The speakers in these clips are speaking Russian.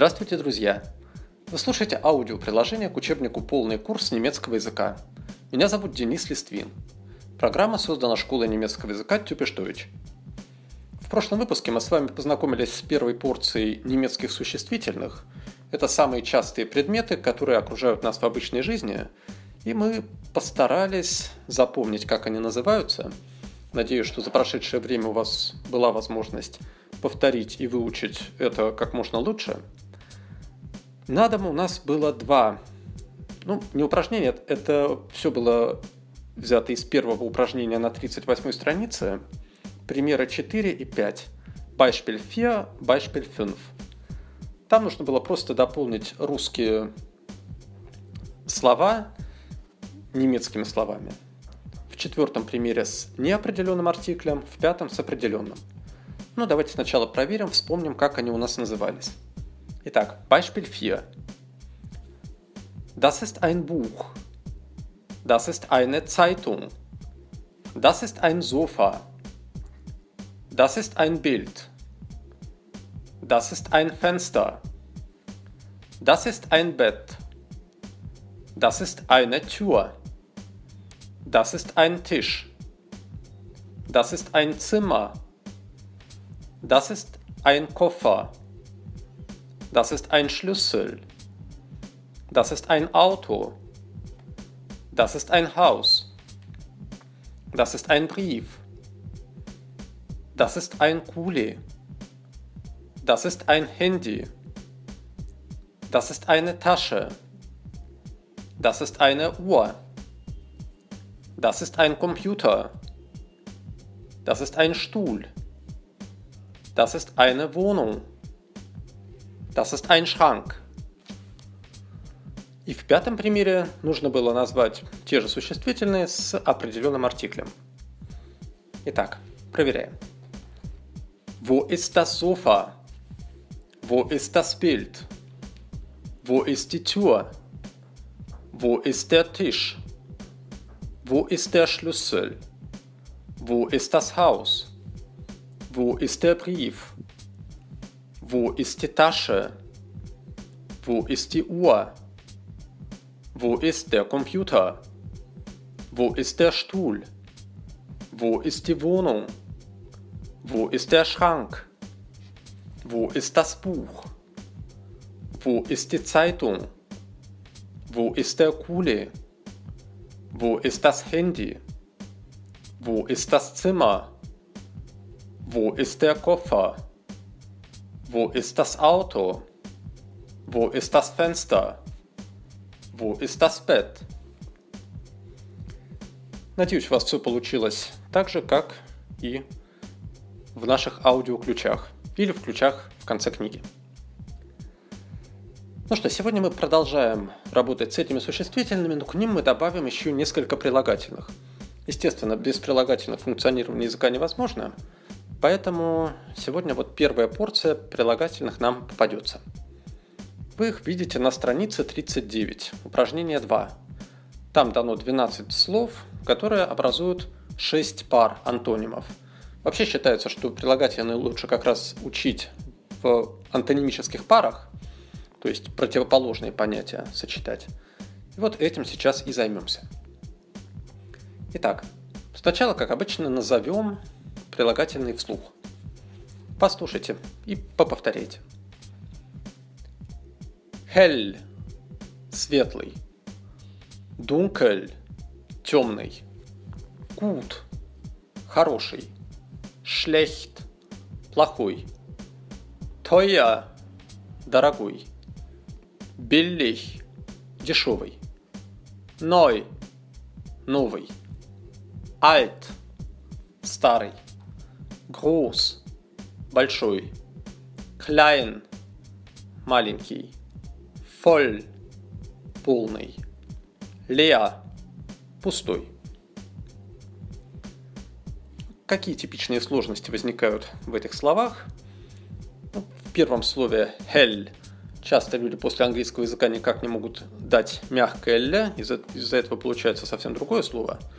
Здравствуйте, друзья! Вы слушаете аудиоприложение к учебнику «Полный курс немецкого языка». Меня зовут Денис Листвин. Программа создана школой немецкого языка Тюпештович. В прошлом выпуске мы с вами познакомились с первой порцией немецких существительных. Это самые частые предметы, которые окружают нас в обычной жизни, и мы постарались запомнить, как они называются. Надеюсь, что за прошедшее время у вас была возможность повторить и выучить это как можно лучше. На дом у нас было два, ну, не упражнения, это все было взято из первого упражнения на 38 странице, примеры 4 и 5. Beispiel 4, Beispiel 5. Там нужно было просто дополнить русские слова немецкими словами. В четвертом примере с неопределенным артиклем, в пятом с определенным. Ну, давайте сначала проверим, вспомним, как они у нас назывались. Итак, Beispiel 4. Das ist ein Buch. Das ist eine Zeitung. Das ist ein Sofa. Das ist ein Bild. Das ist ein Fenster. Das ist ein Bett. Das ist eine Tür. Das ist ein Tisch. Das ist ein Zimmer. Das ist ein Koffer. Das ist ein Schlüssel. Das ist ein Auto. Das ist ein Haus. Das ist ein Brief. Das ist ein Kuli. Das ist ein Handy. Das ist eine Tasche. Das ist eine Uhr. Das ist ein Computer. Das ist ein Stuhl. Das ist eine Wohnung. Das ist ein Schrank. И в пятом примере нужно было назвать те же существительные с определенным артиклем. Итак, проверяем. Wo ist das Sofa? Wo ist das Bild? Wo ist die Tür? Wo ist der Tisch? Wo ist der Schlüssel? Wo ist das Haus? Wo ist der Brief? Wo ist die Tasche? Wo ist die Uhr? Wo ist der Computer? Wo ist der Stuhl? Wo ist die Wohnung? Wo ist der Schrank? Wo ist das Buch? Wo ist die Zeitung? Wo ist der Kuli? Wo ist das Handy? Wo ist das Zimmer? Wo ist der Koffer? Wo ist das Auto? Wo ist das Fenster? Wo ist das Bett? Надеюсь, у вас все получилось так же, как и в наших аудиоключах или в ключах в конце книги. Ну что, сегодня мы продолжаем работать с этими существительными, но к ним мы добавим еще несколько прилагательных. Естественно, без прилагательных функционирование языка невозможно – Поэтому сегодня вот первая порция прилагательных нам попадется. Вы их видите на странице 39, упражнение 2. Там дано 12 слов, которые образуют 6 пар антонимов. Вообще считается, что прилагательные лучше как раз учить в антонимических парах, то есть противоположные понятия сочетать. И вот этим сейчас и займемся. Итак, сначала, как обычно, назовем прилагательный вслух. Послушайте и поповторяйте. Hell – светлый. Dunkel – темный. Gut – хороший. Schlecht – плохой. Teuer – дорогой. Billig – дешевый. Neu – новый. Alt – старый. Groß – большой. Klein – маленький. Voll – полный. Leer – пустой. Какие типичные сложности возникают в этих словах? Ну, в первом слове hell часто люди после английского языка никак не могут дать мягкое «л», из-за, из этого получается совсем другое слово –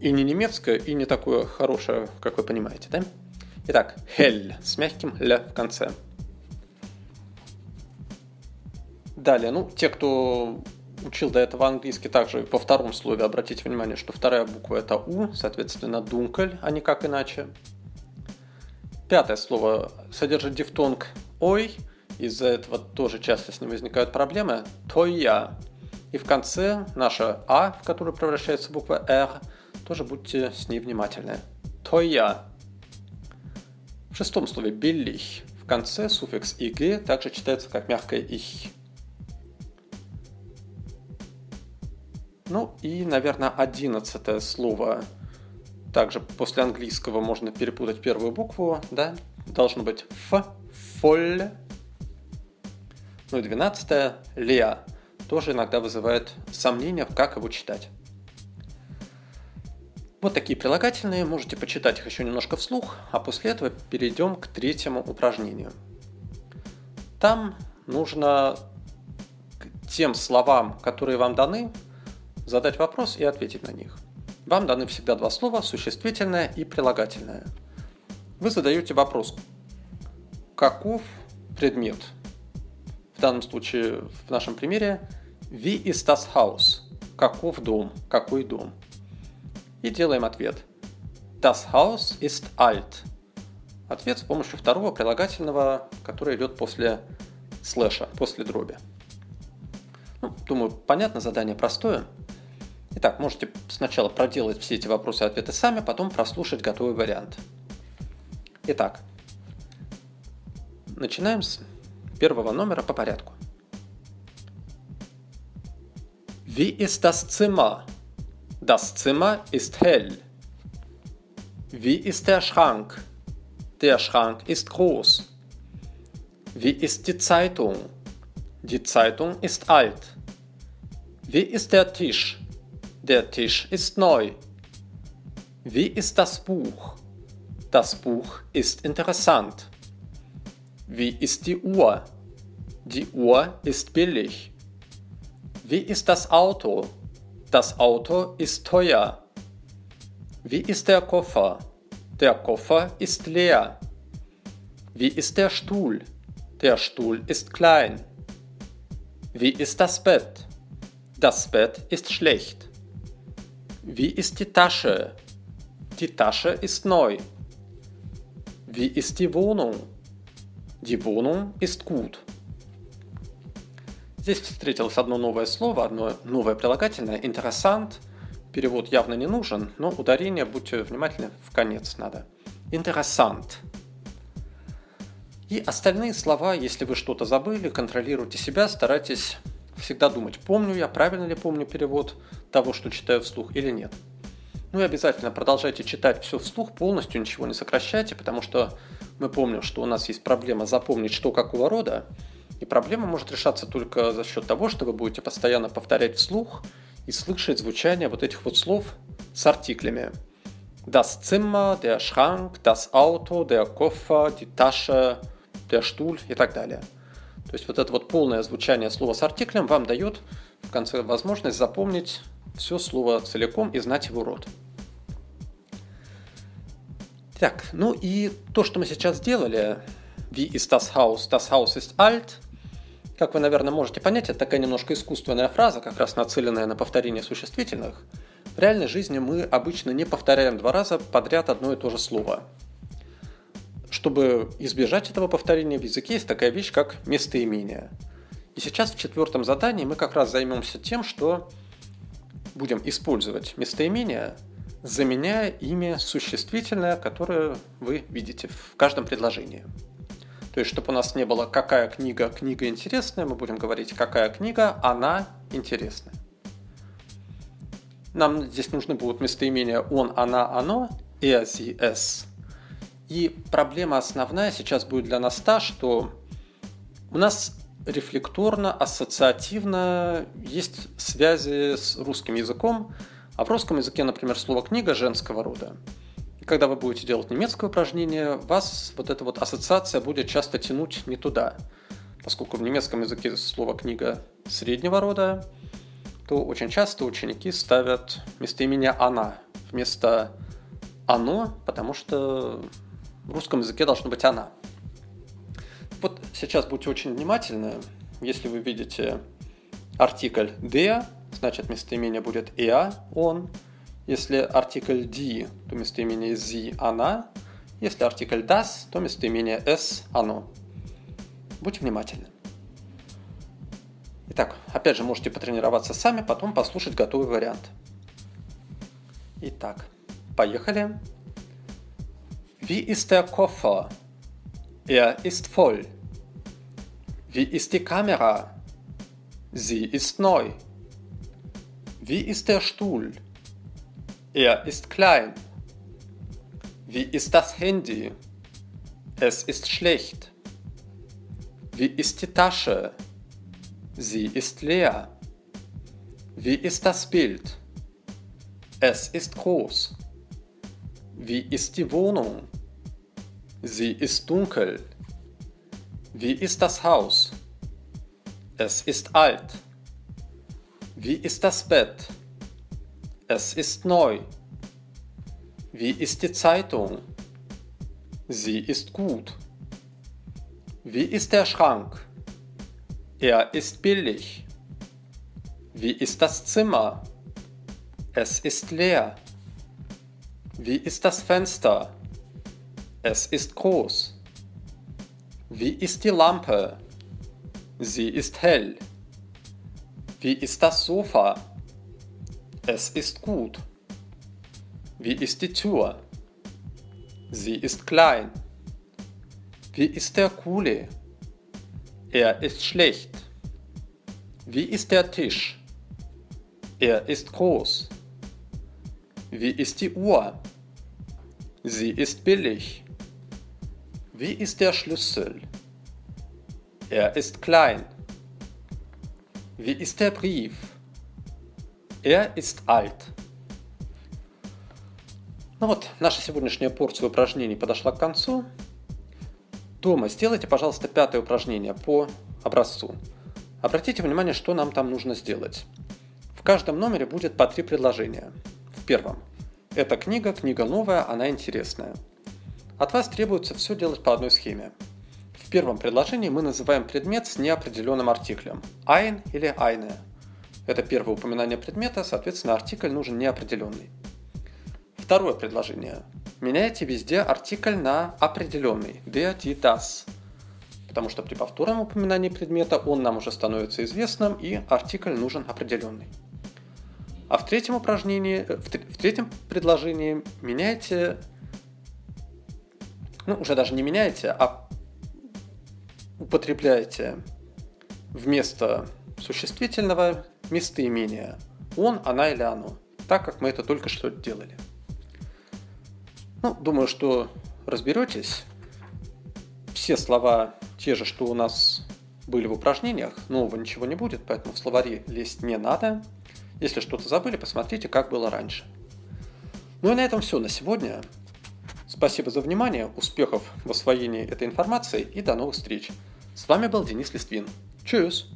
и не немецкое, и не такое хорошее, как вы понимаете, да? Итак, hell с мягким «л» в конце. Далее, ну, те, кто учил до этого английский, также во втором слове обратите внимание, что вторая буква это У, соответственно, дункель, а не как иначе. Пятое слово содержит дифтонг «ой», из-за этого тоже часто с ним возникают проблемы. «Тоя». И в конце наша «а», в которую превращается буква «р», тоже будьте с ней внимательны. «Тоя». В шестом слове «белих» в конце суффикс «иг» также читается как мягкое «их». Ну и, наверное, одиннадцатое слово. Также после английского можно перепутать первую букву, да? Должно быть «ф», «фоль». Ну и двенадцатое «леа». Тоже иногда вызывает сомнения, как его читать. Вот такие прилагательные, можете почитать их еще немножко вслух, а после этого перейдем к третьему упражнению. Там нужно к тем словам, которые вам даны, задать вопрос и ответить на них. Вам даны всегда два слова – существительное и прилагательное. Вы задаете вопрос «Каков предмет?» В данном случае, в нашем примере, «Wie ist das Haus?» Каков дом? Какой дом? И делаем ответ. Das Haus ist alt. Ответ с помощью второго прилагательного, который идет после слэша, после дроби. Ну, думаю, понятно, задание простое. Итак, можете сначала проделать все эти вопросы и ответы сами, потом прослушать готовый вариант. Итак, начинаем с первого номера по порядку. Wie ist das Zimmer? Das Zimmer ist hell. Wie ist der Schrank? Der Schrank ist groß. Wie ist die Zeitung? Die Zeitung ist alt. Wie ist der Tisch? Der Tisch ist neu. Wie ist das Buch? Das Buch ist interessant. Wie ist die Uhr? Die Uhr ist billig. Wie ist das Auto? Das Auto ist teuer. Wie ist der Koffer? Der Koffer ist leer. Wie ist der Stuhl? Der Stuhl ist klein. Wie ist das Bett? Das Bett ist schlecht. Wie ist die Tasche? Die Tasche ist neu. Wie ist die Wohnung? Die Wohnung ist gut. Здесь встретилось одно новое слово, одно новое прилагательное, интересант. Перевод явно не нужен, но ударение, будьте внимательны, в конец надо. Интересант. И остальные слова, если вы что-то забыли, контролируйте себя, старайтесь всегда думать, помню я, правильно ли помню перевод того, что читаю вслух или нет. Ну и обязательно продолжайте читать все вслух, полностью ничего не сокращайте, потому что мы помним, что у нас есть проблема запомнить, что какого рода, и проблема может решаться только за счет того, что вы будете постоянно повторять вслух и слышать звучание вот этих вот слов с артиклями. Das Zimmer, der Schrank, das Auto, der Koffer, die Tasche, der Stuhl и так далее. То есть вот это вот полное звучание слова с артиклем вам дает в конце возможность запомнить все слово целиком и знать его род. Так, ну и то, что мы сейчас сделали, wie ist das Haus, das Haus ist alt, как вы, наверное, можете понять, это такая немножко искусственная фраза, как раз нацеленная на повторение существительных. В реальной жизни мы обычно не повторяем два раза подряд одно и то же слово. Чтобы избежать этого повторения в языке есть такая вещь, как местоимение. И сейчас в четвертом задании мы как раз займемся тем, что будем использовать местоимение, заменяя ими существительное, которое вы видите в каждом предложении. То есть, чтобы у нас не было «какая книга, книга интересная», мы будем говорить «какая книга, она интересная». Нам здесь нужны будут местоимения «он», «она», «оно», «sie», «es». И проблема основная сейчас будет для нас та, что у нас рефлекторно, ассоциативно есть связи с русским языком, а в русском языке, например, слово «книга» женского рода. Когда вы будете делать немецкое упражнение, вас вот эта вот ассоциация будет часто тянуть не туда. Поскольку в немецком языке слово «книга» среднего рода, то очень часто ученики ставят местоимение «она» вместо «оно», потому что в русском языке должно быть «она». Вот сейчас будьте очень внимательны. если вы видите артикль der, значит местоимение будет er, он. Если артикль die, то местоимение sie, она. Если артикль das, то местоимение es, оно. Будьте внимательны. Итак, опять же, можете потренироваться сами, потом послушать готовый вариант. Итак, поехали. Wie ist der Koffer? Er ist voll. Wie ist die Kamera? Sie ist neu. Wie ist der Stuhl? Er ist klein. Wie ist das Handy? Es ist schlecht. Wie ist die Tasche? Sie ist leer. Wie ist das Bild? Es ist groß. Wie ist die Wohnung? Sie ist dunkel. Wie ist das Haus? Es ist alt. Wie ist das Bett? Es ist neu. Wie ist die Zeitung? Sie ist gut. Wie ist der Schrank? Er ist billig. Wie ist das Zimmer? Es ist leer. Wie ist das Fenster? Es ist groß. Wie ist die Lampe? Sie ist hell. Wie ist das Sofa? Es ist gut. Wie ist die Tür? Sie ist klein. Wie ist der Kuli? Er ist schlecht. Wie ist der Tisch? Er ist groß. Wie ist die Uhr? Sie ist billig. Wie ist der Schlüssel? Er ist klein. Wie ist der Brief? Er ist alt. Ну вот, наша сегодняшняя порция упражнений подошла к концу. Дома сделайте, пожалуйста, пятое упражнение по образцу. Обратите внимание, что нам там нужно сделать. В каждом номере будет по три предложения. В первом. Эта книга, книга новая, она интересная. От вас требуется все делать по одной схеме. В первом предложении мы называем предмет с неопределенным артиклем – ein или eine. Это первое упоминание предмета, соответственно, артикль нужен неопределенный. Второе предложение. Меняйте везде артикль на определенный – der, die, das. Потому что при повторном упоминании предмета он нам уже становится известным и артикль нужен определенный. А в третьем упражнении, в, в третьем предложении меняйте ну, уже даже не меняете, а употребляете вместо существительного местоимение он, она или оно, так как мы это только что делали. Ну, думаю, что разберетесь. Все слова те же, что у нас были в упражнениях, нового ничего не будет, поэтому в словари лезть не надо. Если что-то забыли, посмотрите, как было раньше. Ну и на этом все на сегодня. Спасибо за внимание, успехов в освоении этой информации и до новых встреч. С вами был Денис Листвин. Чус!